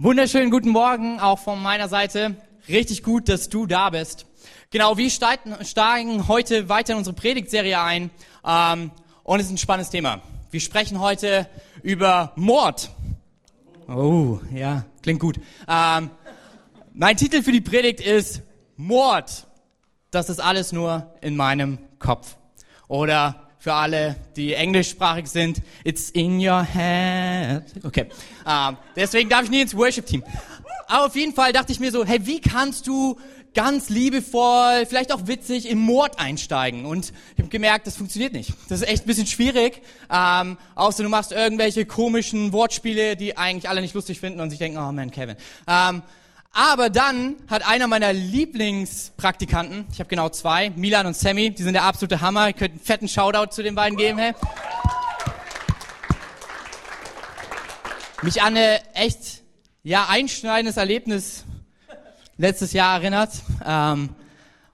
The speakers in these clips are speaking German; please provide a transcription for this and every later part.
Wunderschönen guten Morgen auch von meiner Seite. Richtig gut, dass du da bist. Genau, wir steigen heute weiter in unsere Predigtserie ein ähm, und es ist ein spannendes Thema. Wir sprechen heute über Mord. Oh, ja, klingt gut. Ähm, mein Titel für die Predigt ist Mord. Das ist alles nur in meinem Kopf. Oder für alle, die englischsprachig sind, it's in your head. Okay, uh, deswegen darf ich nie ins Worship-Team. Aber auf jeden Fall dachte ich mir so, hey, wie kannst du ganz liebevoll, vielleicht auch witzig im Mord einsteigen? Und ich habe gemerkt, das funktioniert nicht. Das ist echt ein bisschen schwierig. Ähm, außer du machst irgendwelche komischen Wortspiele, die eigentlich alle nicht lustig finden und sich denken, oh man, Kevin. Ähm, aber dann hat einer meiner Lieblingspraktikanten, ich habe genau zwei, Milan und Sammy, die sind der absolute Hammer. Ich könnte einen fetten Shoutout zu den beiden geben, hey. Mich an eine echt, ja, einschneidendes Erlebnis letztes Jahr erinnert, ähm,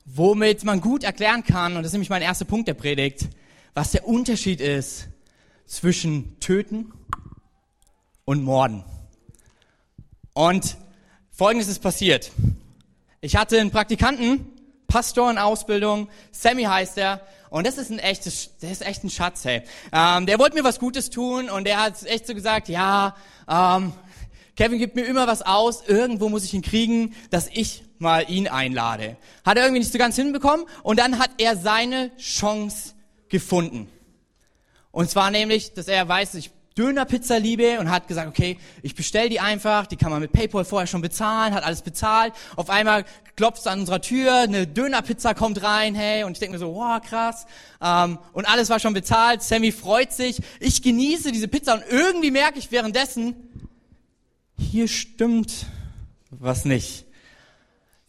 womit man gut erklären kann, und das ist nämlich mein erster Punkt der Predigt, was der Unterschied ist zwischen Töten und Morden. Und Folgendes ist passiert. Ich hatte einen Praktikanten, Pastor in Ausbildung, Sammy heißt er, und das ist ein echtes, der ist echt ein Schatz, hey. Ähm, der wollte mir was Gutes tun und der hat echt so gesagt, ja, ähm, Kevin gibt mir immer was aus, irgendwo muss ich ihn kriegen, dass ich mal ihn einlade. Hat er irgendwie nicht so ganz hinbekommen und dann hat er seine Chance gefunden. Und zwar nämlich, dass er weiß, ich Dönerpizza liebe und hat gesagt, okay, ich bestell die einfach, die kann man mit PayPal vorher schon bezahlen, hat alles bezahlt. Auf einmal klopft an unserer Tür, eine Dönerpizza kommt rein, hey, und ich denke mir so, wow, krass. Ähm, und alles war schon bezahlt, Sammy freut sich, ich genieße diese Pizza und irgendwie merke ich währenddessen, hier stimmt was nicht.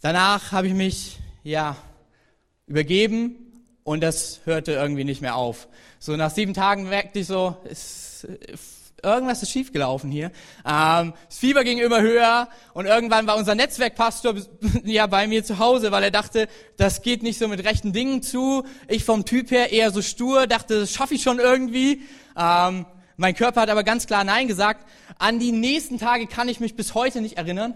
Danach habe ich mich, ja, übergeben und das hörte irgendwie nicht mehr auf. So nach sieben Tagen merkte ich so, es, irgendwas ist schiefgelaufen hier. Ähm, das Fieber ging immer höher und irgendwann war unser Netzwerkpastor ja bei mir zu Hause, weil er dachte, das geht nicht so mit rechten Dingen zu. Ich vom Typ her eher so stur, dachte, das schaffe ich schon irgendwie. Ähm, mein Körper hat aber ganz klar Nein gesagt. An die nächsten Tage kann ich mich bis heute nicht erinnern.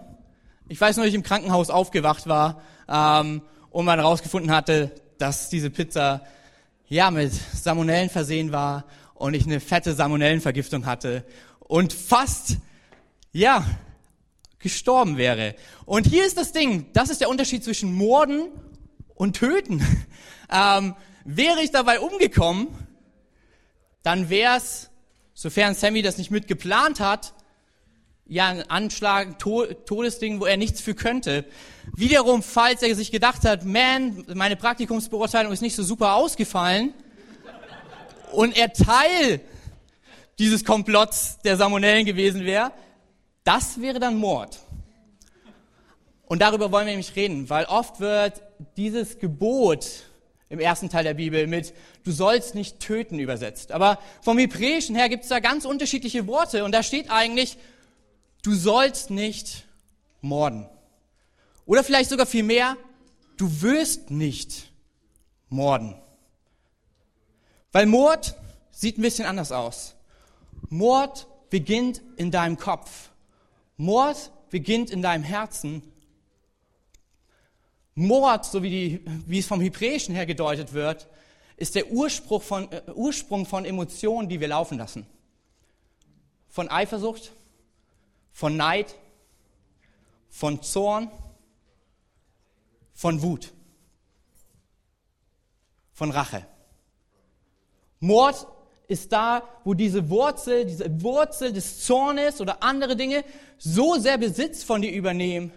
Ich weiß nur, dass ich im Krankenhaus aufgewacht war ähm, und man herausgefunden hatte, dass diese Pizza ja mit Salmonellen versehen war und ich eine fette Salmonellenvergiftung hatte und fast ja gestorben wäre. Und hier ist das Ding, das ist der Unterschied zwischen Morden und Töten. Ähm, wäre ich dabei umgekommen, dann wäre es, sofern Sammy das nicht mitgeplant hat, ja, ein Anschlag, Todesding, wo er nichts für könnte. Wiederum, falls er sich gedacht hat, man, meine Praktikumsbeurteilung ist nicht so super ausgefallen und er Teil dieses Komplotts der Salmonellen gewesen wäre, das wäre dann Mord. Und darüber wollen wir nämlich reden, weil oft wird dieses Gebot im ersten Teil der Bibel mit du sollst nicht töten übersetzt. Aber vom Hebräischen her gibt es da ganz unterschiedliche Worte und da steht eigentlich du sollst nicht morden. Oder vielleicht sogar viel mehr, du wirst nicht morden. Weil Mord sieht ein bisschen anders aus. Mord beginnt in deinem Kopf. Mord beginnt in deinem Herzen. Mord, so wie, die, wie es vom Hebräischen her gedeutet wird, ist der Ursprung von, äh, Ursprung von Emotionen, die wir laufen lassen. Von Eifersucht, von Neid, von Zorn, von Wut, von Rache. Mord ist da, wo diese Wurzel, diese Wurzel des Zornes oder andere Dinge so sehr Besitz von dir übernehmen,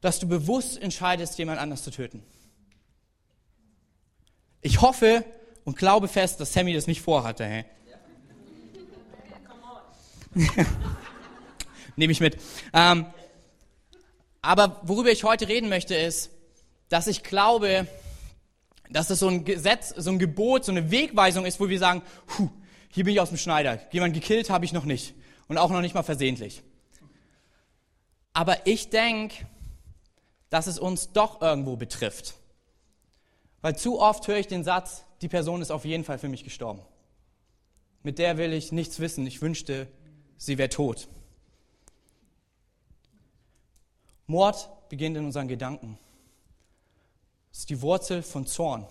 dass du bewusst entscheidest, jemand anders zu töten. Ich hoffe und glaube fest, dass Sammy das nicht vorhatte. Hey? nehme ich mit. Ähm, aber worüber ich heute reden möchte, ist, dass ich glaube, dass es so ein Gesetz, so ein Gebot, so eine Wegweisung ist, wo wir sagen, Puh, hier bin ich aus dem Schneider. Jemand gekillt habe ich noch nicht. Und auch noch nicht mal versehentlich. Aber ich denke, dass es uns doch irgendwo betrifft. Weil zu oft höre ich den Satz, die Person ist auf jeden Fall für mich gestorben. Mit der will ich nichts wissen. Ich wünschte, sie wäre tot. Mord beginnt in unseren Gedanken. Ist die Wurzel von Zorn.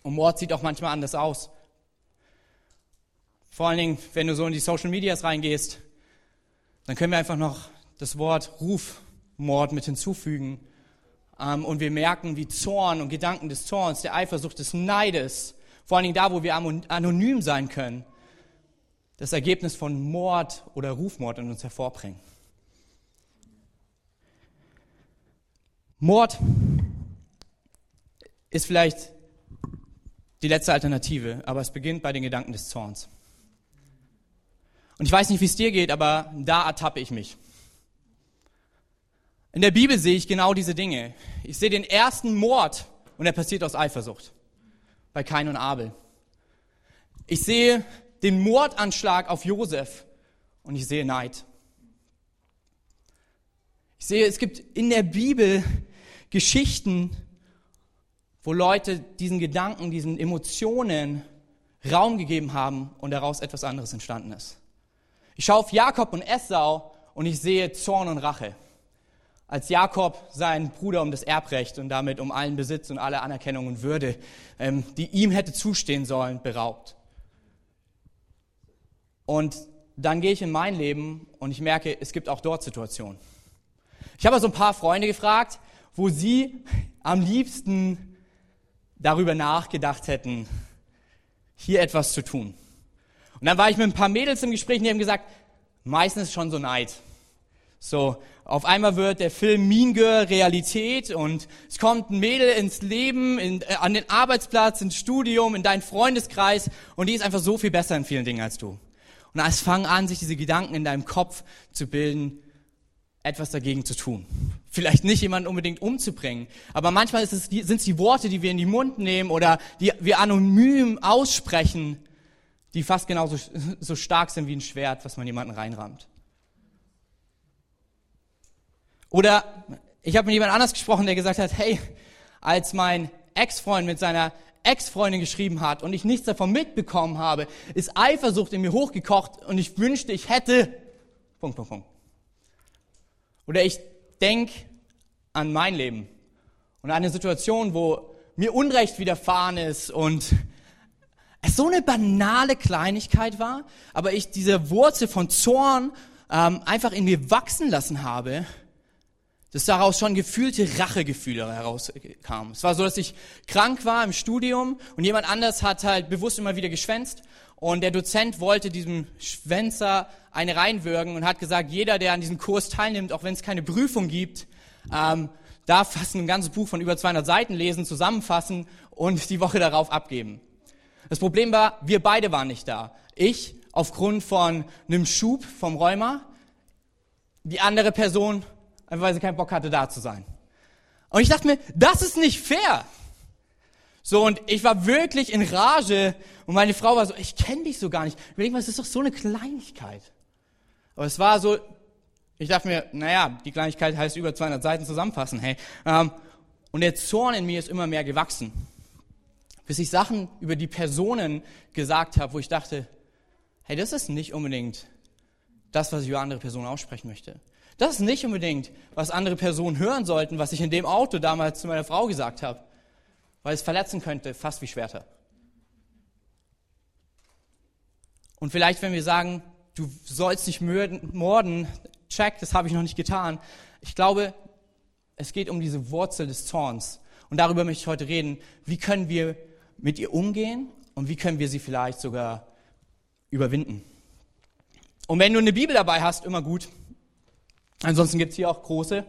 Und Mord sieht auch manchmal anders aus. Vor allen Dingen, wenn du so in die Social Medias reingehst, dann können wir einfach noch das Wort Rufmord mit hinzufügen. Ähm, und wir merken, wie Zorn und Gedanken des Zorns, der Eifersucht, des Neides, vor allen Dingen da, wo wir anonym sein können, das Ergebnis von Mord oder Rufmord in uns hervorbringen. Mord ist vielleicht die letzte Alternative, aber es beginnt bei den Gedanken des Zorns. Und ich weiß nicht, wie es dir geht, aber da ertappe ich mich. In der Bibel sehe ich genau diese Dinge. Ich sehe den ersten Mord und er passiert aus Eifersucht bei Kain und Abel. Ich sehe den Mordanschlag auf Josef und ich sehe Neid. Ich sehe, es gibt in der Bibel Geschichten, wo Leute diesen Gedanken, diesen Emotionen Raum gegeben haben und daraus etwas anderes entstanden ist. Ich schaue auf Jakob und Esau und ich sehe Zorn und Rache. Als Jakob seinen Bruder um das Erbrecht und damit um allen Besitz und alle Anerkennung und Würde, ähm, die ihm hätte zustehen sollen, beraubt. Und dann gehe ich in mein Leben und ich merke, es gibt auch dort Situationen. Ich habe also ein paar Freunde gefragt, wo sie am liebsten darüber nachgedacht hätten, hier etwas zu tun. Und dann war ich mit ein paar Mädels im Gespräch und die haben gesagt, meistens schon so Neid. So, auf einmal wird der Film Mean Girl Realität und es kommt ein Mädel ins Leben, in, äh, an den Arbeitsplatz, ins Studium, in deinen Freundeskreis und die ist einfach so viel besser in vielen Dingen als du. Und es fangen an, sich diese Gedanken in deinem Kopf zu bilden, etwas dagegen zu tun. Vielleicht nicht jemanden unbedingt umzubringen, aber manchmal es, sind es die Worte, die wir in den Mund nehmen oder die wir anonym aussprechen, die fast genauso so stark sind wie ein Schwert, was man jemanden reinrammt. Oder ich habe mit jemand anders gesprochen, der gesagt hat, hey, als mein Ex-Freund mit seiner Ex-Freundin geschrieben hat und ich nichts davon mitbekommen habe, ist Eifersucht in mir hochgekocht und ich wünschte, ich hätte. Punkt, Punkt, Punkt. Oder ich denke an mein Leben und an eine Situation, wo mir Unrecht widerfahren ist und es so eine banale Kleinigkeit war, aber ich diese Wurzel von Zorn ähm, einfach in mir wachsen lassen habe dass daraus schon gefühlte Rachegefühle herauskamen. Es war so, dass ich krank war im Studium und jemand anders hat halt bewusst immer wieder geschwänzt und der Dozent wollte diesem Schwänzer eine reinwürgen und hat gesagt, jeder, der an diesem Kurs teilnimmt, auch wenn es keine Prüfung gibt, ähm, darf fast ein ganzes Buch von über 200 Seiten lesen, zusammenfassen und die Woche darauf abgeben. Das Problem war, wir beide waren nicht da. Ich aufgrund von einem Schub vom Rheuma, die andere Person einfach weil sie keinen Bock hatte, da zu sein. Und ich dachte mir, das ist nicht fair. So, und ich war wirklich in Rage und meine Frau war so, ich kenne dich so gar nicht. Ich denke mal, es ist doch so eine Kleinigkeit. Aber es war so, ich dachte mir, naja, die Kleinigkeit heißt über 200 Seiten zusammenfassen, hey. Ähm, und der Zorn in mir ist immer mehr gewachsen. Bis ich Sachen über die Personen gesagt habe, wo ich dachte, hey, das ist nicht unbedingt das, was ich über andere Personen aussprechen möchte. Das ist nicht unbedingt, was andere Personen hören sollten, was ich in dem Auto damals zu meiner Frau gesagt habe, weil es verletzen könnte, fast wie Schwerter. Und vielleicht, wenn wir sagen, du sollst nicht morden, check, das habe ich noch nicht getan. Ich glaube, es geht um diese Wurzel des Zorns. Und darüber möchte ich heute reden. Wie können wir mit ihr umgehen und wie können wir sie vielleicht sogar überwinden? Und wenn du eine Bibel dabei hast, immer gut. Ansonsten gibt's hier auch große.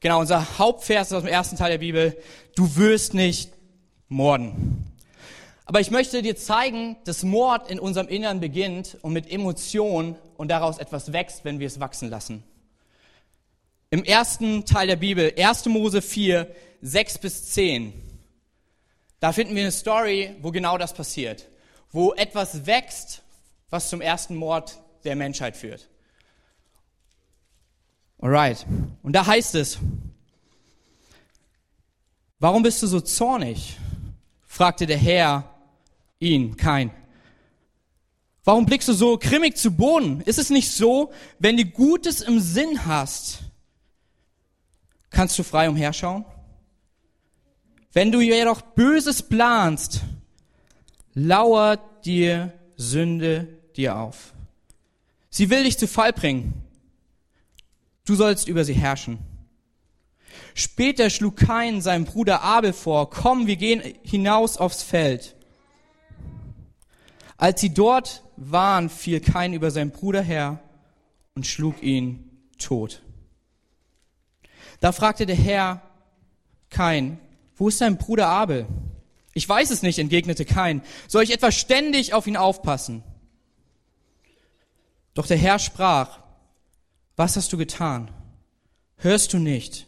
Genau, unser Hauptvers aus dem ersten Teil der Bibel. Du wirst nicht morden. Aber ich möchte dir zeigen, dass Mord in unserem Innern beginnt und mit Emotionen und daraus etwas wächst, wenn wir es wachsen lassen. Im ersten Teil der Bibel, 1. Mose 4, 6 bis 10, da finden wir eine Story, wo genau das passiert. Wo etwas wächst, was zum ersten Mord der Menschheit führt. Alright. Und da heißt es, warum bist du so zornig? Fragte der Herr ihn, kein. Warum blickst du so grimmig zu Boden? Ist es nicht so, wenn du Gutes im Sinn hast, kannst du frei umherschauen? Wenn du jedoch Böses planst, lauert dir Sünde dir auf. Sie will dich zu Fall bringen. Du sollst über sie herrschen. Später schlug Kain seinem Bruder Abel vor, komm, wir gehen hinaus aufs Feld. Als sie dort waren, fiel Kain über seinen Bruder her und schlug ihn tot. Da fragte der Herr Kain, wo ist dein Bruder Abel? Ich weiß es nicht, entgegnete Kain. Soll ich etwa ständig auf ihn aufpassen? Doch der Herr sprach, was hast du getan? Hörst du nicht,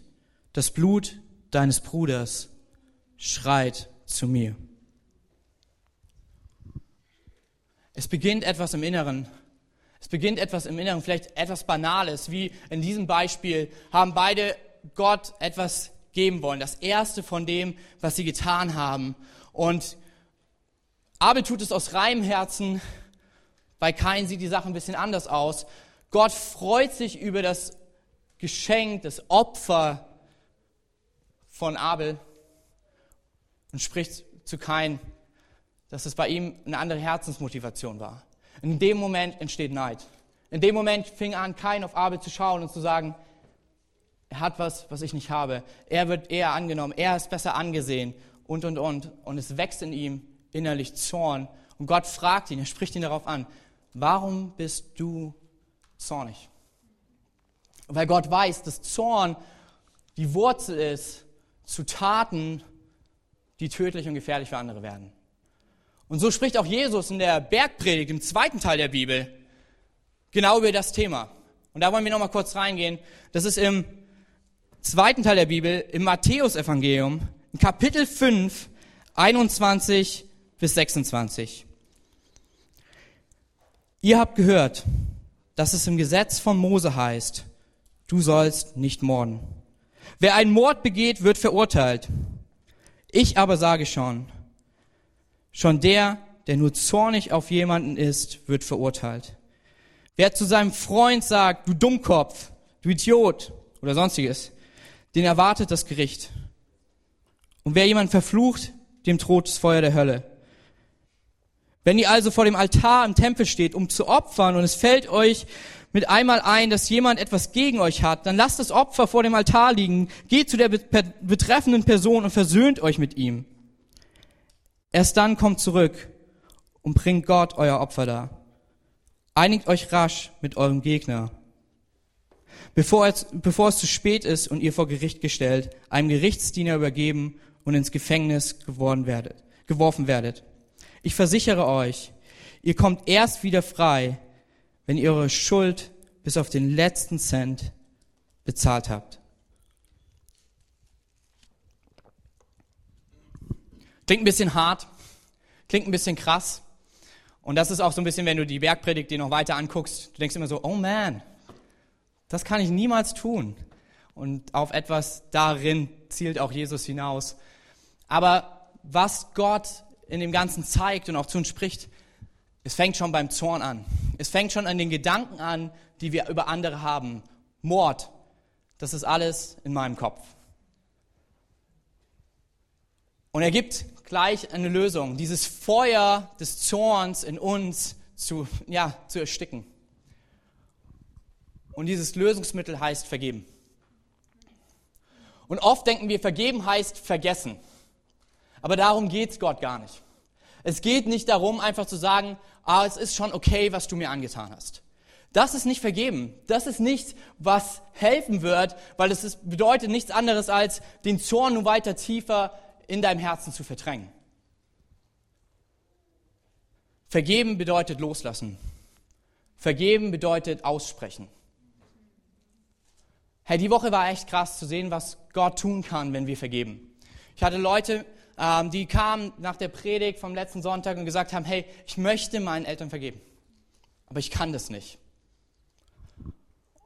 das Blut deines Bruders schreit zu mir? Es beginnt etwas im Inneren. Es beginnt etwas im Inneren, vielleicht etwas Banales, wie in diesem Beispiel haben beide Gott etwas geben wollen. Das erste von dem, was sie getan haben. Und Abel tut es aus reinem Herzen. Bei Kain sieht die Sache ein bisschen anders aus. Gott freut sich über das Geschenk, das Opfer von Abel und spricht zu Kain, dass es bei ihm eine andere Herzensmotivation war. In dem Moment entsteht Neid. In dem Moment fing an, Kain auf Abel zu schauen und zu sagen, er hat was, was ich nicht habe. Er wird eher angenommen, er ist besser angesehen und, und, und. Und es wächst in ihm innerlich Zorn. Und Gott fragt ihn, er spricht ihn darauf an, warum bist du zornig? Weil Gott weiß, dass Zorn die Wurzel ist zu Taten, die tödlich und gefährlich für andere werden. Und so spricht auch Jesus in der Bergpredigt, im zweiten Teil der Bibel, genau über das Thema. Und da wollen wir nochmal kurz reingehen. Das ist im zweiten Teil der Bibel, im Matthäusevangelium, in Kapitel 5, 21 bis 26. Ihr habt gehört, dass es im Gesetz von Mose heißt, du sollst nicht morden. Wer einen Mord begeht, wird verurteilt. Ich aber sage schon, schon der, der nur zornig auf jemanden ist, wird verurteilt. Wer zu seinem Freund sagt, du Dummkopf, du Idiot oder sonstiges, den erwartet das Gericht. Und wer jemand verflucht, dem droht das Feuer der Hölle. Wenn ihr also vor dem Altar im Tempel steht, um zu opfern, und es fällt euch mit einmal ein, dass jemand etwas gegen euch hat, dann lasst das Opfer vor dem Altar liegen, geht zu der betreffenden Person und versöhnt euch mit ihm. Erst dann kommt zurück und bringt Gott euer Opfer dar. Einigt euch rasch mit eurem Gegner bevor es, bevor es zu spät ist und ihr vor Gericht gestellt, einem Gerichtsdiener übergeben und ins Gefängnis geworden werdet, geworfen werdet. Ich versichere euch, ihr kommt erst wieder frei, wenn ihr eure Schuld bis auf den letzten Cent bezahlt habt. Klingt ein bisschen hart, klingt ein bisschen krass. Und das ist auch so ein bisschen, wenn du die Bergpredigt dir noch weiter anguckst, du denkst immer so, oh man, das kann ich niemals tun. Und auf etwas darin zielt auch Jesus hinaus. Aber was Gott in dem Ganzen zeigt und auch zu uns spricht, es fängt schon beim Zorn an. Es fängt schon an den Gedanken an, die wir über andere haben. Mord, das ist alles in meinem Kopf. Und er gibt gleich eine Lösung, dieses Feuer des Zorns in uns zu, ja, zu ersticken. Und dieses Lösungsmittel heißt vergeben. Und oft denken wir, vergeben heißt vergessen. Aber darum geht es Gott gar nicht. Es geht nicht darum, einfach zu sagen, ah, es ist schon okay, was du mir angetan hast. Das ist nicht vergeben. Das ist nichts, was helfen wird, weil es bedeutet nichts anderes, als den Zorn nun weiter tiefer in deinem Herzen zu verdrängen. Vergeben bedeutet loslassen. Vergeben bedeutet aussprechen. Hey, die Woche war echt krass zu sehen, was Gott tun kann, wenn wir vergeben. Ich hatte Leute, ähm, die kamen nach der Predigt vom letzten Sonntag und gesagt haben, hey, ich möchte meinen Eltern vergeben, aber ich kann das nicht.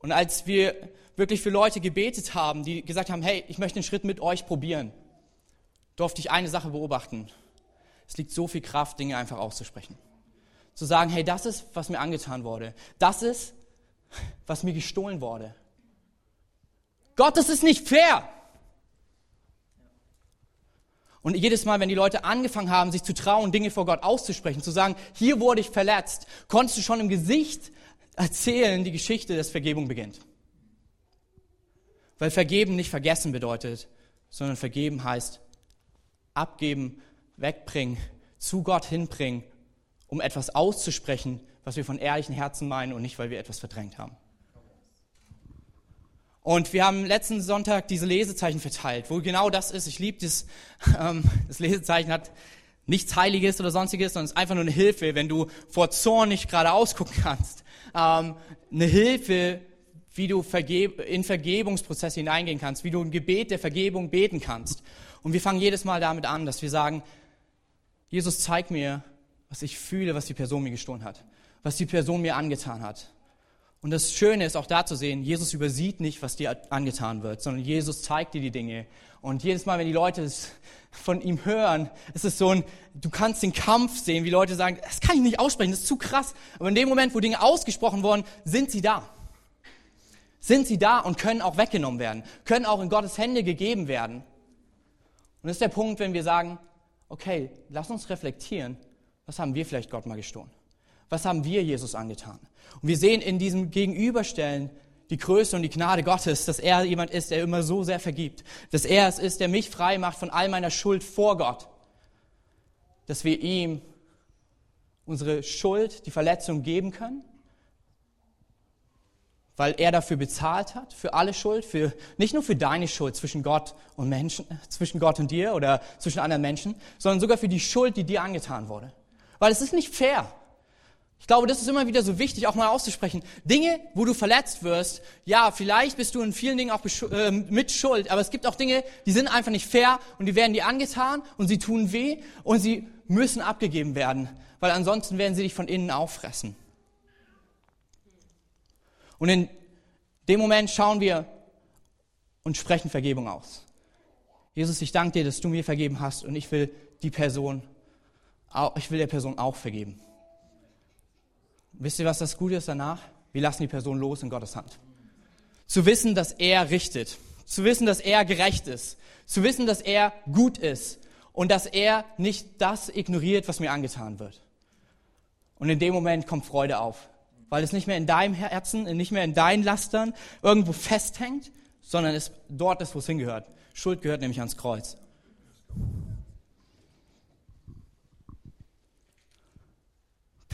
Und als wir wirklich für Leute gebetet haben, die gesagt haben, hey, ich möchte einen Schritt mit euch probieren, durfte ich eine Sache beobachten. Es liegt so viel Kraft, Dinge einfach auszusprechen. Zu sagen, hey, das ist, was mir angetan wurde. Das ist, was mir gestohlen wurde. Gott, das ist nicht fair. Und jedes Mal, wenn die Leute angefangen haben, sich zu trauen, Dinge vor Gott auszusprechen, zu sagen, hier wurde ich verletzt, konntest du schon im Gesicht erzählen, die Geschichte, dass Vergebung beginnt. Weil vergeben nicht vergessen bedeutet, sondern vergeben heißt abgeben, wegbringen, zu Gott hinbringen, um etwas auszusprechen, was wir von ehrlichen Herzen meinen und nicht, weil wir etwas verdrängt haben. Und wir haben letzten Sonntag diese Lesezeichen verteilt, wo genau das ist. Ich liebe das. Ähm, das Lesezeichen hat nichts Heiliges oder sonstiges, sondern es ist einfach nur eine Hilfe, wenn du vor Zorn nicht gerade ausgucken kannst. Ähm, eine Hilfe, wie du in Vergebungsprozesse hineingehen kannst, wie du ein Gebet der Vergebung beten kannst. Und wir fangen jedes Mal damit an, dass wir sagen, Jesus, zeig mir, was ich fühle, was die Person mir gestohlen hat, was die Person mir angetan hat. Und das Schöne ist auch da zu sehen, Jesus übersieht nicht, was dir angetan wird, sondern Jesus zeigt dir die Dinge. Und jedes Mal, wenn die Leute es von ihm hören, ist es so ein, du kannst den Kampf sehen, wie Leute sagen, das kann ich nicht aussprechen, das ist zu krass. Aber in dem Moment, wo Dinge ausgesprochen wurden, sind sie da. Sind sie da und können auch weggenommen werden, können auch in Gottes Hände gegeben werden. Und das ist der Punkt, wenn wir sagen, okay, lass uns reflektieren, was haben wir vielleicht Gott mal gestohlen? Was haben wir Jesus angetan? Und wir sehen in diesem Gegenüberstellen die Größe und die Gnade Gottes, dass er jemand ist, der immer so sehr vergibt. Dass er es ist, der mich frei macht von all meiner Schuld vor Gott. Dass wir ihm unsere Schuld, die Verletzung geben können, weil er dafür bezahlt hat, für alle Schuld, für, nicht nur für deine Schuld zwischen Gott und Menschen, zwischen Gott und dir oder zwischen anderen Menschen, sondern sogar für die Schuld, die dir angetan wurde. Weil es ist nicht fair. Ich glaube, das ist immer wieder so wichtig, auch mal auszusprechen. Dinge, wo du verletzt wirst, ja, vielleicht bist du in vielen Dingen auch äh, mit Schuld, aber es gibt auch Dinge, die sind einfach nicht fair und die werden dir angetan und sie tun weh und sie müssen abgegeben werden, weil ansonsten werden sie dich von innen auffressen. Und in dem Moment schauen wir und sprechen Vergebung aus. Jesus, ich danke dir, dass du mir vergeben hast und ich will die Person, ich will der Person auch vergeben. Wisst ihr, was das Gute ist danach? Wir lassen die Person los in Gottes Hand. Zu wissen, dass er richtet. Zu wissen, dass er gerecht ist. Zu wissen, dass er gut ist. Und dass er nicht das ignoriert, was mir angetan wird. Und in dem Moment kommt Freude auf. Weil es nicht mehr in deinem Herzen, nicht mehr in deinen Lastern irgendwo festhängt, sondern es dort ist, wo es hingehört. Schuld gehört nämlich ans Kreuz.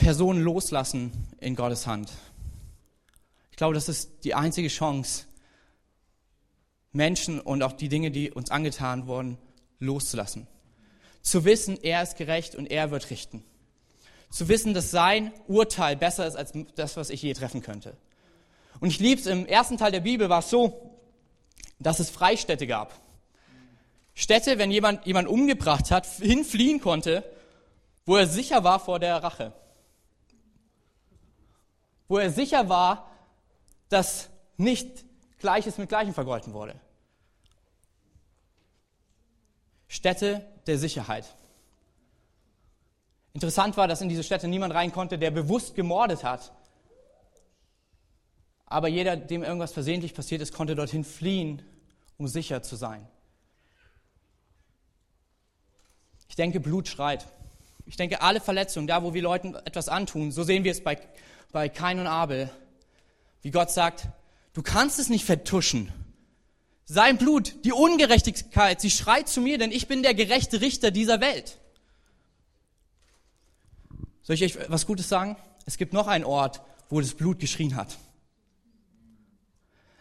Personen loslassen in Gottes Hand. Ich glaube, das ist die einzige Chance, Menschen und auch die Dinge, die uns angetan wurden, loszulassen. Zu wissen, er ist gerecht und er wird richten. Zu wissen, dass sein Urteil besser ist als das, was ich je treffen könnte. Und ich liebe es, im ersten Teil der Bibel war es so, dass es Freistädte gab. Städte, wenn jemand jemand umgebracht hat, hinfliehen konnte, wo er sicher war vor der Rache wo er sicher war, dass nicht Gleiches mit Gleichem vergolten wurde. Städte der Sicherheit. Interessant war, dass in diese Städte niemand rein konnte, der bewusst gemordet hat. Aber jeder, dem irgendwas versehentlich passiert ist, konnte dorthin fliehen, um sicher zu sein. Ich denke, Blut schreit. Ich denke, alle Verletzungen, da wo wir Leuten etwas antun, so sehen wir es bei bei Kain und Abel, wie Gott sagt, du kannst es nicht vertuschen. Sein Blut, die Ungerechtigkeit, sie schreit zu mir, denn ich bin der gerechte Richter dieser Welt. Soll ich euch was Gutes sagen? Es gibt noch einen Ort, wo das Blut geschrien hat.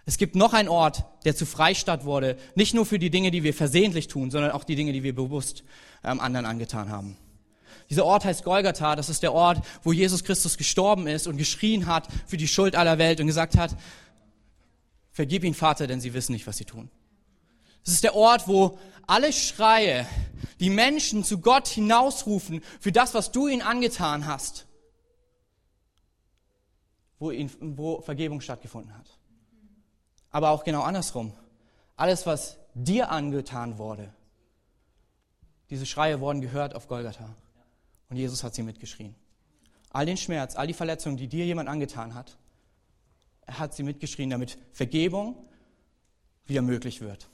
Es gibt noch einen Ort, der zu Freistadt wurde, nicht nur für die Dinge, die wir versehentlich tun, sondern auch die Dinge, die wir bewusst ähm, anderen angetan haben. Dieser Ort heißt Golgatha. Das ist der Ort, wo Jesus Christus gestorben ist und geschrien hat für die Schuld aller Welt und gesagt hat, vergib ihn, Vater, denn sie wissen nicht, was sie tun. Das ist der Ort, wo alle Schreie, die Menschen zu Gott hinausrufen für das, was du ihnen angetan hast, wo, ihn, wo Vergebung stattgefunden hat. Aber auch genau andersrum. Alles, was dir angetan wurde, diese Schreie wurden gehört auf Golgatha. Und Jesus hat sie mitgeschrien. All den Schmerz, all die Verletzungen, die dir jemand angetan hat, er hat sie mitgeschrien, damit Vergebung wieder möglich wird.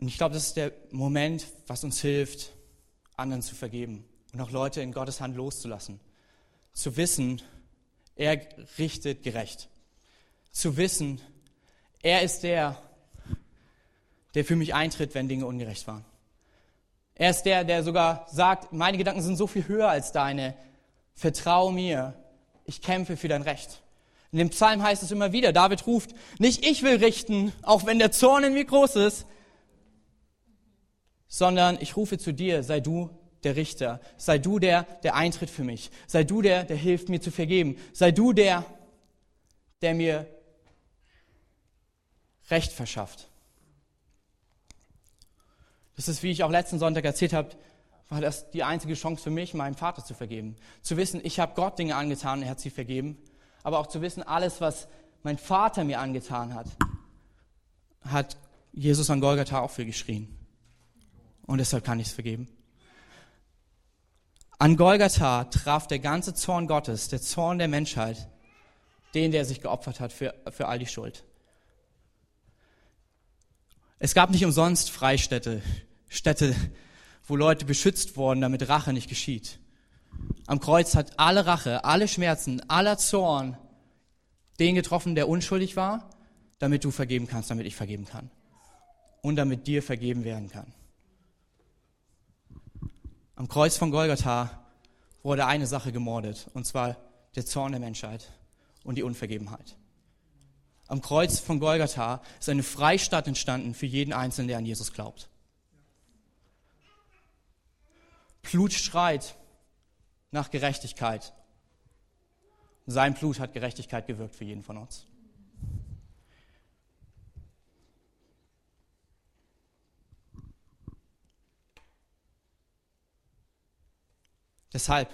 Und ich glaube, das ist der Moment, was uns hilft, anderen zu vergeben und auch Leute in Gottes Hand loszulassen. Zu wissen, er richtet gerecht. Zu wissen, er ist der, der für mich eintritt, wenn Dinge ungerecht waren. Er ist der, der sogar sagt, meine Gedanken sind so viel höher als deine. Vertrau mir, ich kämpfe für dein Recht. In dem Psalm heißt es immer wieder, David ruft, nicht ich will richten, auch wenn der Zorn in mir groß ist, sondern ich rufe zu dir, sei du der Richter, sei du der, der eintritt für mich, sei du der, der hilft mir zu vergeben, sei du der, der mir Recht verschafft. Das ist, wie ich auch letzten Sonntag erzählt habe, war das die einzige Chance für mich, meinem Vater zu vergeben. Zu wissen, ich habe Gott Dinge angetan und er hat sie vergeben. Aber auch zu wissen, alles, was mein Vater mir angetan hat, hat Jesus an Golgatha auch für geschrien. Und deshalb kann ich es vergeben. An Golgatha traf der ganze Zorn Gottes, der Zorn der Menschheit, den, der sich geopfert hat für, für all die Schuld. Es gab nicht umsonst Freistädte, Städte, wo Leute beschützt wurden, damit Rache nicht geschieht. Am Kreuz hat alle Rache, alle Schmerzen, aller Zorn den getroffen, der unschuldig war, damit du vergeben kannst, damit ich vergeben kann. Und damit dir vergeben werden kann. Am Kreuz von Golgatha wurde eine Sache gemordet, und zwar der Zorn der Menschheit und die Unvergebenheit. Am Kreuz von Golgatha ist eine Freistadt entstanden für jeden Einzelnen, der an Jesus glaubt. Blut schreit nach Gerechtigkeit. Sein Blut hat Gerechtigkeit gewirkt für jeden von uns. Deshalb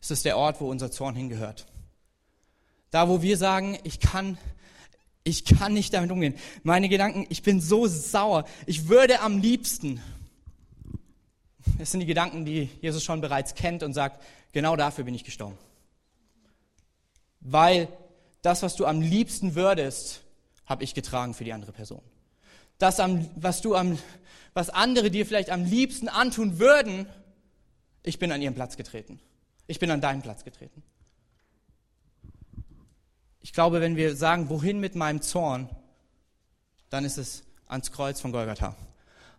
ist es der Ort, wo unser Zorn hingehört. Da, wo wir sagen, ich kann, ich kann nicht damit umgehen. Meine Gedanken, ich bin so sauer. Ich würde am liebsten. Es sind die Gedanken, die Jesus schon bereits kennt und sagt, genau dafür bin ich gestorben. Weil das, was du am liebsten würdest, habe ich getragen für die andere Person. Das, was du am, was andere dir vielleicht am liebsten antun würden, ich bin an ihren Platz getreten. Ich bin an deinen Platz getreten. Ich glaube, wenn wir sagen, wohin mit meinem Zorn, dann ist es ans Kreuz von Golgatha.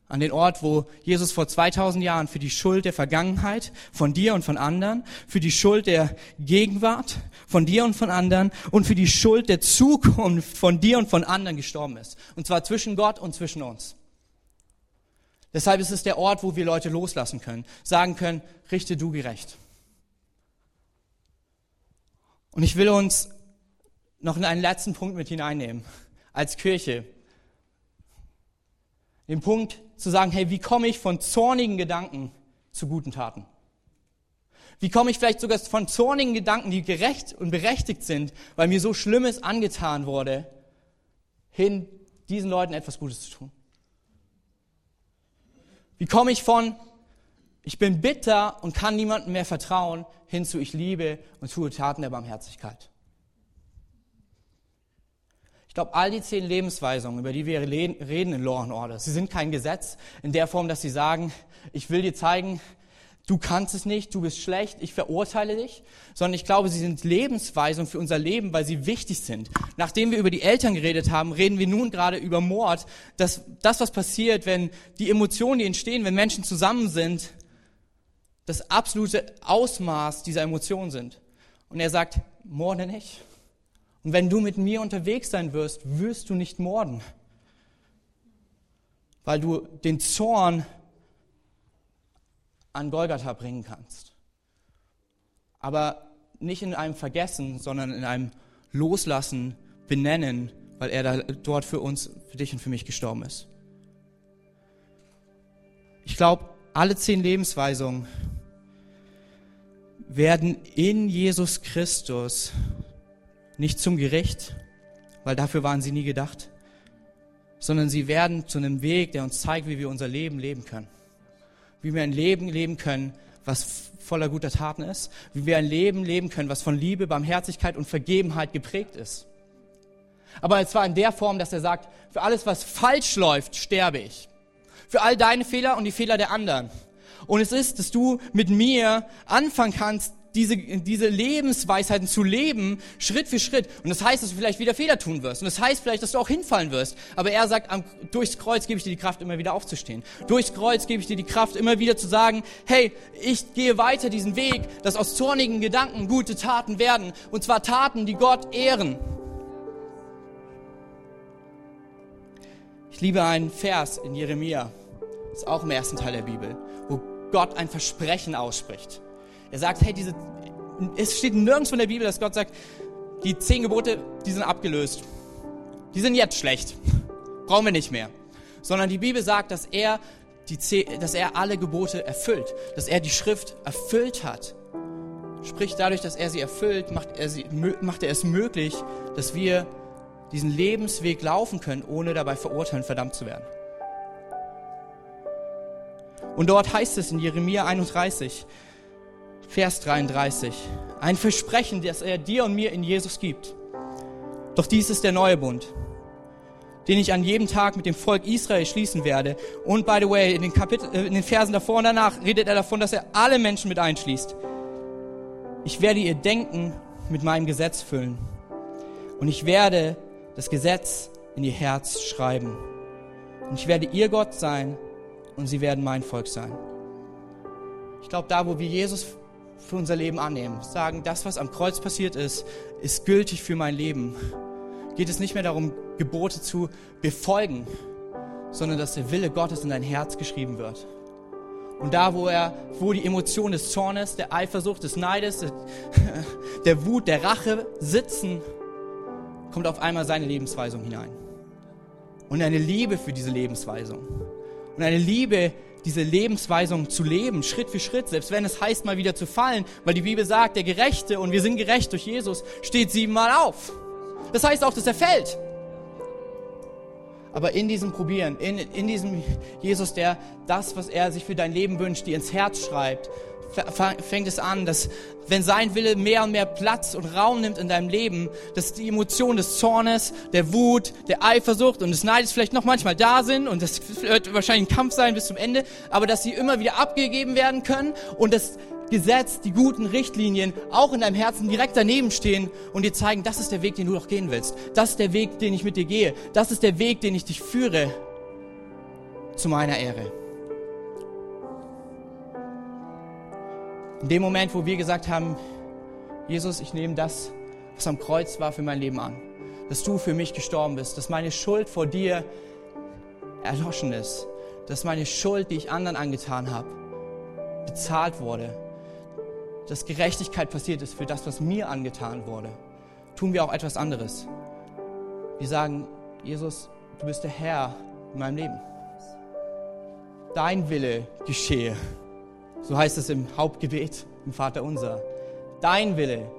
An den Ort, wo Jesus vor 2000 Jahren für die Schuld der Vergangenheit von dir und von anderen, für die Schuld der Gegenwart von dir und von anderen und für die Schuld der Zukunft von dir und von anderen gestorben ist. Und zwar zwischen Gott und zwischen uns. Deshalb ist es der Ort, wo wir Leute loslassen können, sagen können, richte du gerecht. Und ich will uns noch in einen letzten Punkt mit hineinnehmen, als Kirche. Den Punkt zu sagen, hey, wie komme ich von zornigen Gedanken zu guten Taten? Wie komme ich vielleicht sogar von zornigen Gedanken, die gerecht und berechtigt sind, weil mir so Schlimmes angetan wurde, hin, diesen Leuten etwas Gutes zu tun? Wie komme ich von, ich bin bitter und kann niemandem mehr vertrauen, hin zu, ich liebe und tue Taten der Barmherzigkeit? Glaube, all die zehn Lebensweisungen, über die wir reden in Law and Order, sie sind kein Gesetz in der Form, dass sie sagen, ich will dir zeigen, du kannst es nicht, du bist schlecht, ich verurteile dich, sondern ich glaube, sie sind Lebensweisungen für unser Leben, weil sie wichtig sind. Nachdem wir über die Eltern geredet haben, reden wir nun gerade über Mord, dass das, was passiert, wenn die Emotionen, die entstehen, wenn Menschen zusammen sind, das absolute Ausmaß dieser Emotionen sind. Und er sagt, morde nicht. Und wenn du mit mir unterwegs sein wirst, wirst du nicht morden, weil du den Zorn an Golgatha bringen kannst. Aber nicht in einem Vergessen, sondern in einem Loslassen, Benennen, weil er da, dort für uns, für dich und für mich gestorben ist. Ich glaube, alle zehn Lebensweisungen werden in Jesus Christus nicht zum Gericht, weil dafür waren sie nie gedacht, sondern sie werden zu einem Weg, der uns zeigt, wie wir unser Leben leben können. Wie wir ein Leben leben können, was voller guter Taten ist. Wie wir ein Leben leben können, was von Liebe, Barmherzigkeit und Vergebenheit geprägt ist. Aber zwar in der Form, dass er sagt, für alles, was falsch läuft, sterbe ich. Für all deine Fehler und die Fehler der anderen. Und es ist, dass du mit mir anfangen kannst, diese, diese Lebensweisheiten zu leben, Schritt für Schritt. Und das heißt, dass du vielleicht wieder Fehler tun wirst. Und das heißt vielleicht, dass du auch hinfallen wirst. Aber er sagt, am, durchs Kreuz gebe ich dir die Kraft, immer wieder aufzustehen. Durchs Kreuz gebe ich dir die Kraft, immer wieder zu sagen, hey, ich gehe weiter diesen Weg, dass aus zornigen Gedanken gute Taten werden. Und zwar Taten, die Gott ehren. Ich liebe einen Vers in Jeremia, das ist auch im ersten Teil der Bibel, wo Gott ein Versprechen ausspricht. Er sagt, hey, diese, es steht nirgends von der Bibel, dass Gott sagt, die zehn Gebote, die sind abgelöst. Die sind jetzt schlecht. Brauchen wir nicht mehr. Sondern die Bibel sagt, dass er, die, dass er alle Gebote erfüllt. Dass er die Schrift erfüllt hat. Sprich, dadurch, dass er sie erfüllt, macht er, sie, macht er es möglich, dass wir diesen Lebensweg laufen können, ohne dabei verurteilt, verdammt zu werden. Und dort heißt es in Jeremia 31, Vers 33. Ein Versprechen, das er dir und mir in Jesus gibt. Doch dies ist der neue Bund, den ich an jedem Tag mit dem Volk Israel schließen werde. Und by the way, in den, Kapitel, äh, in den Versen davor und danach redet er davon, dass er alle Menschen mit einschließt. Ich werde ihr Denken mit meinem Gesetz füllen. Und ich werde das Gesetz in ihr Herz schreiben. Und ich werde ihr Gott sein und sie werden mein Volk sein. Ich glaube, da, wo wir Jesus für unser Leben annehmen. Sagen, das, was am Kreuz passiert ist, ist gültig für mein Leben. Geht es nicht mehr darum, Gebote zu befolgen, sondern dass der Wille Gottes in dein Herz geschrieben wird. Und da, wo er, wo die Emotionen des Zornes, der Eifersucht, des Neides, der Wut, der Rache sitzen, kommt auf einmal seine Lebensweisung hinein. Und eine Liebe für diese Lebensweisung. Und eine Liebe, diese Lebensweisung zu leben, Schritt für Schritt, selbst wenn es heißt, mal wieder zu fallen, weil die Bibel sagt, der Gerechte, und wir sind gerecht durch Jesus, steht siebenmal auf. Das heißt auch, dass er fällt. Aber in diesem Probieren, in, in diesem Jesus, der das, was er sich für dein Leben wünscht, dir ins Herz schreibt, fängt es an, dass wenn sein Wille mehr und mehr Platz und Raum nimmt in deinem Leben, dass die Emotionen des Zornes, der Wut, der Eifersucht und des Neides vielleicht noch manchmal da sind und das wird wahrscheinlich ein Kampf sein bis zum Ende, aber dass sie immer wieder abgegeben werden können und das Gesetz, die guten Richtlinien auch in deinem Herzen direkt daneben stehen und dir zeigen, das ist der Weg, den du doch gehen willst. Das ist der Weg, den ich mit dir gehe. Das ist der Weg, den ich dich führe zu meiner Ehre. In dem Moment, wo wir gesagt haben, Jesus, ich nehme das, was am Kreuz war, für mein Leben an. Dass du für mich gestorben bist, dass meine Schuld vor dir erloschen ist, dass meine Schuld, die ich anderen angetan habe, bezahlt wurde, dass Gerechtigkeit passiert ist für das, was mir angetan wurde, tun wir auch etwas anderes. Wir sagen, Jesus, du bist der Herr in meinem Leben. Dein Wille geschehe. So heißt es im Hauptgebet im Vater unser. Dein Wille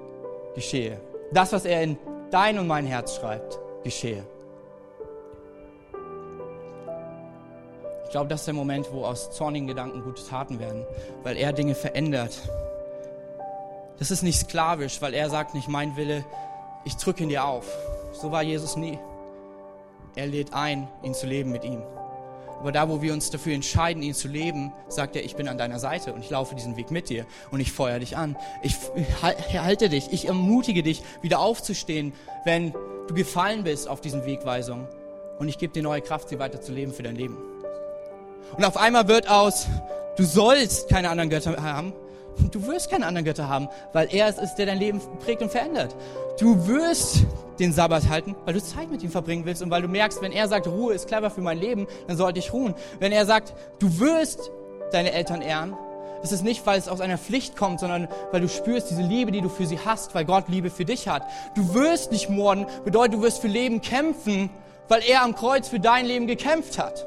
geschehe. Das, was er in dein und mein Herz schreibt, geschehe. Ich glaube, das ist der Moment, wo aus zornigen Gedanken gute Taten werden, weil er Dinge verändert. Das ist nicht sklavisch, weil er sagt nicht, mein Wille, ich drücke ihn dir auf. So war Jesus nie. Er lädt ein, ihn zu leben mit ihm. Aber da, wo wir uns dafür entscheiden, ihn zu leben, sagt er, ich bin an deiner Seite und ich laufe diesen Weg mit dir und ich feuer dich an. Ich halte dich, ich ermutige dich, wieder aufzustehen, wenn du gefallen bist auf diesen Wegweisungen. Und ich gebe dir neue Kraft, sie weiter zu leben für dein Leben. Und auf einmal wird aus, du sollst keine anderen Götter haben, Du wirst keine anderen Götter haben, weil er es ist, der dein Leben prägt und verändert. Du wirst den Sabbat halten, weil du Zeit mit ihm verbringen willst und weil du merkst, wenn er sagt, Ruhe ist clever für mein Leben, dann sollte ich ruhen. Wenn er sagt, du wirst deine Eltern ehren, ist es nicht, weil es aus einer Pflicht kommt, sondern weil du spürst diese Liebe, die du für sie hast, weil Gott Liebe für dich hat. Du wirst nicht morden, bedeutet, du wirst für Leben kämpfen, weil er am Kreuz für dein Leben gekämpft hat.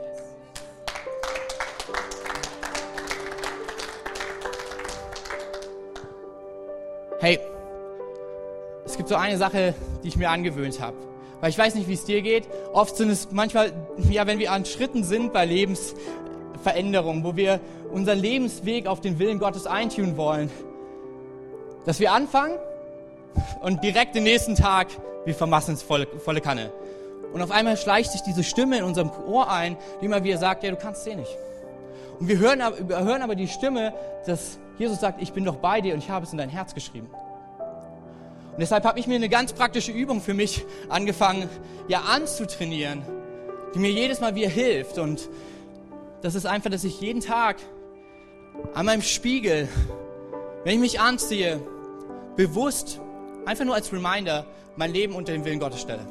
Hey, es gibt so eine Sache, die ich mir angewöhnt habe. Weil ich weiß nicht, wie es dir geht. Oft sind es manchmal, ja, wenn wir an Schritten sind bei Lebensveränderungen, wo wir unseren Lebensweg auf den Willen Gottes eintun wollen, dass wir anfangen Und direkt den nächsten Tag, wir vermassen es volle, volle Kanne. Und auf einmal schleicht sich diese Stimme in unserem Ohr ein, die immer wieder sagt, ja, du kannst eh nicht. Und wir hören, hören aber die Stimme, dass Jesus sagt, ich bin doch bei dir und ich habe es in dein Herz geschrieben. Und deshalb habe ich mir eine ganz praktische Übung für mich angefangen, ja, anzutrainieren, die mir jedes Mal wieder hilft. Und das ist einfach, dass ich jeden Tag an meinem Spiegel, wenn ich mich anziehe, bewusst, einfach nur als Reminder, mein Leben unter den Willen Gottes stelle.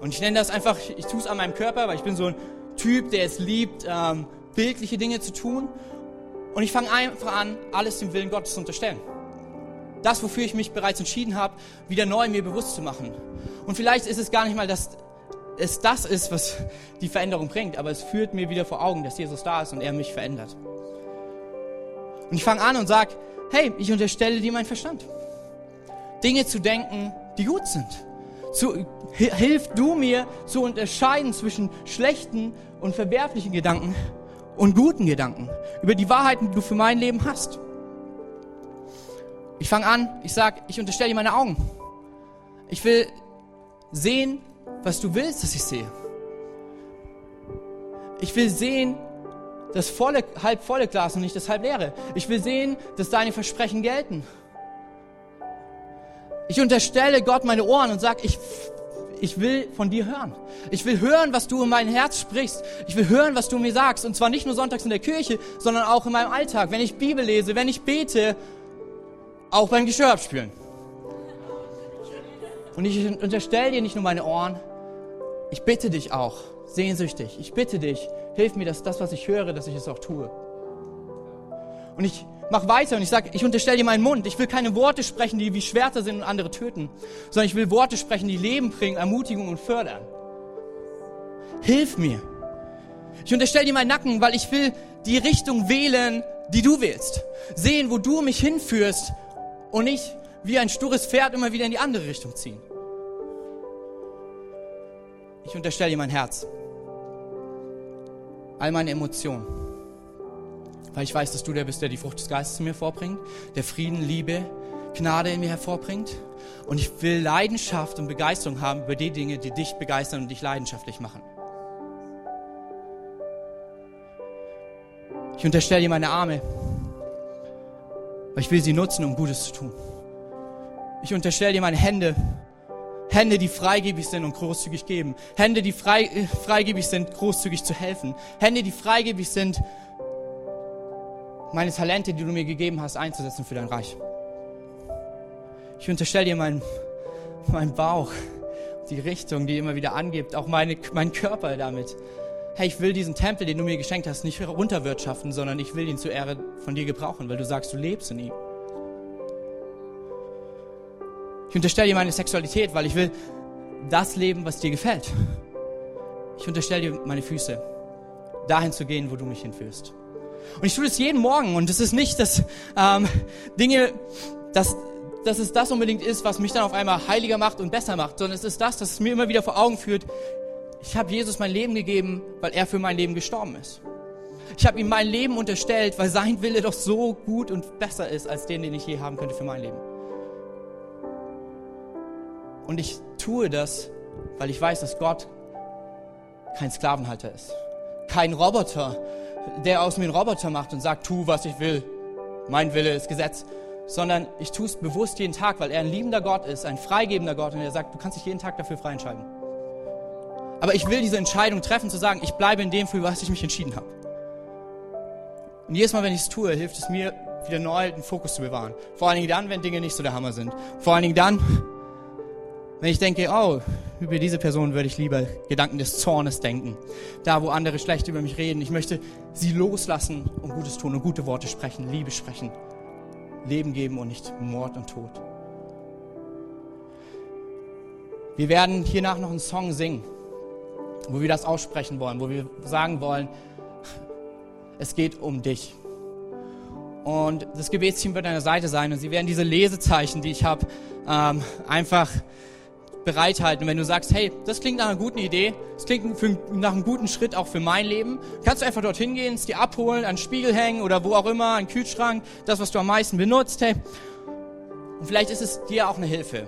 Und ich nenne das einfach, ich tue es an meinem Körper, weil ich bin so ein Typ, der es liebt, ähm, bildliche Dinge zu tun. Und ich fange einfach an, alles dem Willen Gottes zu unterstellen. Das, wofür ich mich bereits entschieden habe, wieder neu mir bewusst zu machen. Und vielleicht ist es gar nicht mal, dass es das ist, was die Veränderung bringt, aber es führt mir wieder vor Augen, dass Jesus da ist und er mich verändert. Und ich fange an und sage, hey, ich unterstelle dir meinen Verstand. Dinge zu denken, die gut sind. Zu, hilf du mir zu unterscheiden zwischen schlechten und verwerflichen Gedanken und guten Gedanken über die Wahrheiten, die du für mein Leben hast. Ich fange an, ich sage, ich unterstelle dir meine Augen. Ich will sehen, was du willst, dass ich sehe. Ich will sehen das volle, halb volle Glas und nicht das halb leere. Ich will sehen, dass deine Versprechen gelten. Ich unterstelle Gott meine Ohren und sage, ich, ich will von dir hören. Ich will hören, was du in mein Herz sprichst. Ich will hören, was du mir sagst. Und zwar nicht nur sonntags in der Kirche, sondern auch in meinem Alltag. Wenn ich Bibel lese, wenn ich bete, auch beim Geschirr abspülen. Und ich unterstelle dir nicht nur meine Ohren, ich bitte dich auch, sehnsüchtig, ich bitte dich, hilf mir, dass das, was ich höre, dass ich es auch tue. Und ich mache weiter und ich sage, ich unterstelle dir meinen Mund. Ich will keine Worte sprechen, die wie Schwerter sind und andere töten, sondern ich will Worte sprechen, die Leben bringen, Ermutigung und fördern. Hilf mir. Ich unterstelle dir meinen Nacken, weil ich will die Richtung wählen, die du wählst. Sehen, wo du mich hinführst und nicht wie ein stures Pferd immer wieder in die andere Richtung ziehen. Ich unterstelle dir mein Herz, all meine Emotionen, weil ich weiß, dass du der bist, der die Frucht des Geistes in mir vorbringt, der Frieden, Liebe, Gnade in mir hervorbringt. Und ich will Leidenschaft und Begeisterung haben über die Dinge, die dich begeistern und dich leidenschaftlich machen. Ich unterstelle dir meine Arme, weil ich will sie nutzen, um Gutes zu tun. Ich unterstelle dir meine Hände, Hände, die freigebig sind und großzügig geben. Hände, die frei, äh, freigebig sind, großzügig zu helfen. Hände, die freigebig sind, meine Talente, die du mir gegeben hast, einzusetzen für dein Reich. Ich unterstelle dir meinen, meinen Bauch, die Richtung, die immer wieder angibt, auch meine, meinen Körper damit hey, ich will diesen Tempel, den du mir geschenkt hast, nicht runterwirtschaften, sondern ich will ihn zur Ehre von dir gebrauchen, weil du sagst, du lebst in ihm. Ich unterstelle dir meine Sexualität, weil ich will das leben, was dir gefällt. Ich unterstelle dir meine Füße, dahin zu gehen, wo du mich hinführst. Und ich tue das jeden Morgen und es ist nicht, dass ähm, Dinge, dass, dass es das unbedingt ist, was mich dann auf einmal heiliger macht und besser macht, sondern es ist das, dass es mir immer wieder vor Augen führt, ich habe Jesus mein Leben gegeben, weil er für mein Leben gestorben ist. Ich habe ihm mein Leben unterstellt, weil sein Wille doch so gut und besser ist als den, den ich je haben könnte für mein Leben. Und ich tue das, weil ich weiß, dass Gott kein Sklavenhalter ist. Kein Roboter, der aus mir einen Roboter macht und sagt, tu, was ich will. Mein Wille ist Gesetz. Sondern ich tue es bewusst jeden Tag, weil er ein liebender Gott ist, ein freigebender Gott und er sagt, du kannst dich jeden Tag dafür frei entscheiden. Aber ich will diese Entscheidung treffen, zu sagen, ich bleibe in dem, für was ich mich entschieden habe. Und jedes Mal, wenn ich es tue, hilft es mir, wieder neu den Fokus zu bewahren. Vor allen Dingen dann, wenn Dinge nicht so der Hammer sind. Vor allen Dingen dann, wenn ich denke, oh, über diese Person würde ich lieber Gedanken des Zornes denken. Da, wo andere schlecht über mich reden. Ich möchte sie loslassen und Gutes tun und gute Worte sprechen, Liebe sprechen, Leben geben und nicht Mord und Tod. Wir werden hiernach noch einen Song singen wo wir das aussprechen wollen, wo wir sagen wollen, es geht um dich. Und das Gebetsteam wird an der Seite sein und sie werden diese Lesezeichen, die ich habe, ähm, einfach bereithalten. Wenn du sagst, hey, das klingt nach einer guten Idee, das klingt für, nach einem guten Schritt auch für mein Leben, kannst du einfach dorthin gehen, es dir abholen, an den Spiegel hängen oder wo auch immer, an den Kühlschrank, das, was du am meisten benutzt. Hey, Und vielleicht ist es dir auch eine Hilfe.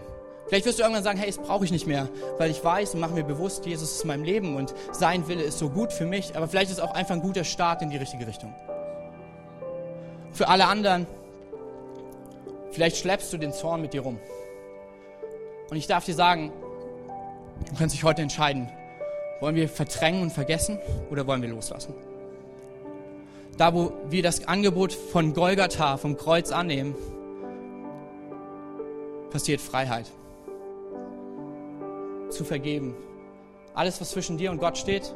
Vielleicht wirst du irgendwann sagen, hey, das brauche ich nicht mehr, weil ich weiß und mache mir bewusst, Jesus ist mein Leben und sein Wille ist so gut für mich. Aber vielleicht ist es auch einfach ein guter Start in die richtige Richtung. Für alle anderen, vielleicht schleppst du den Zorn mit dir rum. Und ich darf dir sagen, du kannst dich heute entscheiden, wollen wir verdrängen und vergessen oder wollen wir loslassen? Da, wo wir das Angebot von Golgatha, vom Kreuz annehmen, passiert Freiheit. Zu vergeben. Alles, was zwischen dir und Gott steht,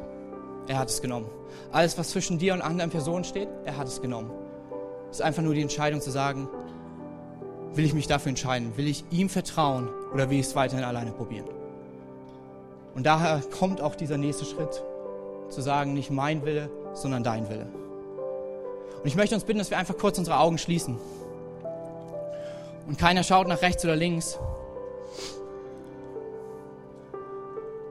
er hat es genommen. Alles, was zwischen dir und anderen Personen steht, er hat es genommen. Es ist einfach nur die Entscheidung zu sagen, will ich mich dafür entscheiden? Will ich ihm vertrauen oder will ich es weiterhin alleine probieren? Und daher kommt auch dieser nächste Schritt, zu sagen, nicht mein Wille, sondern dein Wille. Und ich möchte uns bitten, dass wir einfach kurz unsere Augen schließen. Und keiner schaut nach rechts oder links.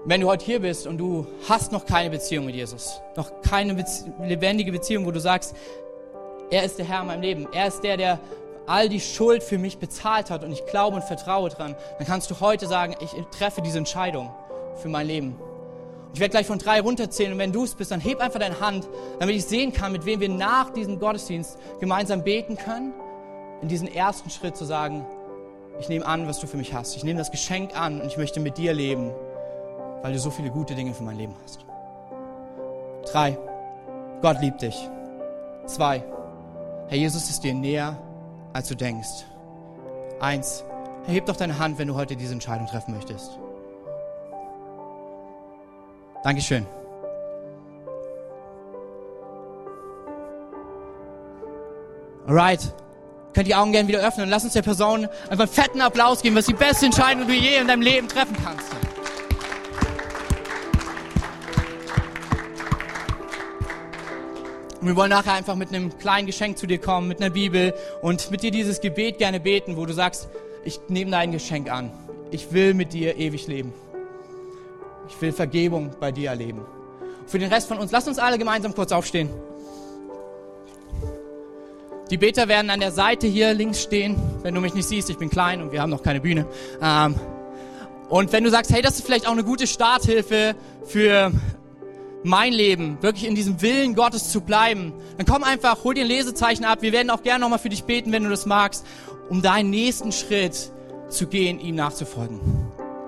Wenn du heute hier bist und du hast noch keine Beziehung mit Jesus, noch keine Bezie lebendige Beziehung, wo du sagst, er ist der Herr in meinem Leben, er ist der, der all die Schuld für mich bezahlt hat und ich glaube und vertraue dran, dann kannst du heute sagen, ich treffe diese Entscheidung für mein Leben. Ich werde gleich von drei runterzählen und wenn du es bist, dann heb einfach deine Hand, damit ich sehen kann, mit wem wir nach diesem Gottesdienst gemeinsam beten können. In diesen ersten Schritt zu sagen, ich nehme an, was du für mich hast. Ich nehme das Geschenk an und ich möchte mit dir leben, weil du so viele gute Dinge für mein Leben hast. Drei, Gott liebt dich. Zwei, Herr Jesus ist dir näher, als du denkst. Eins, erheb doch deine Hand, wenn du heute diese Entscheidung treffen möchtest. Dankeschön. Alright. Könnt die Augen gerne wieder öffnen und lass uns der Person einfach einen fetten Applaus geben, was die beste Entscheidung, die du je in deinem Leben treffen kannst. Und wir wollen nachher einfach mit einem kleinen Geschenk zu dir kommen, mit einer Bibel und mit dir dieses Gebet gerne beten, wo du sagst, ich nehme dein Geschenk an. Ich will mit dir ewig leben. Ich will Vergebung bei dir erleben. Für den Rest von uns, lass uns alle gemeinsam kurz aufstehen. Die Beter werden an der Seite hier links stehen, wenn du mich nicht siehst. Ich bin klein und wir haben noch keine Bühne. Ähm, und wenn du sagst, hey, das ist vielleicht auch eine gute Starthilfe für mein Leben, wirklich in diesem Willen Gottes zu bleiben, dann komm einfach, hol dir ein Lesezeichen ab. Wir werden auch gerne nochmal für dich beten, wenn du das magst, um deinen nächsten Schritt zu gehen, ihm nachzufolgen.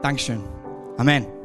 Dankeschön. Amen.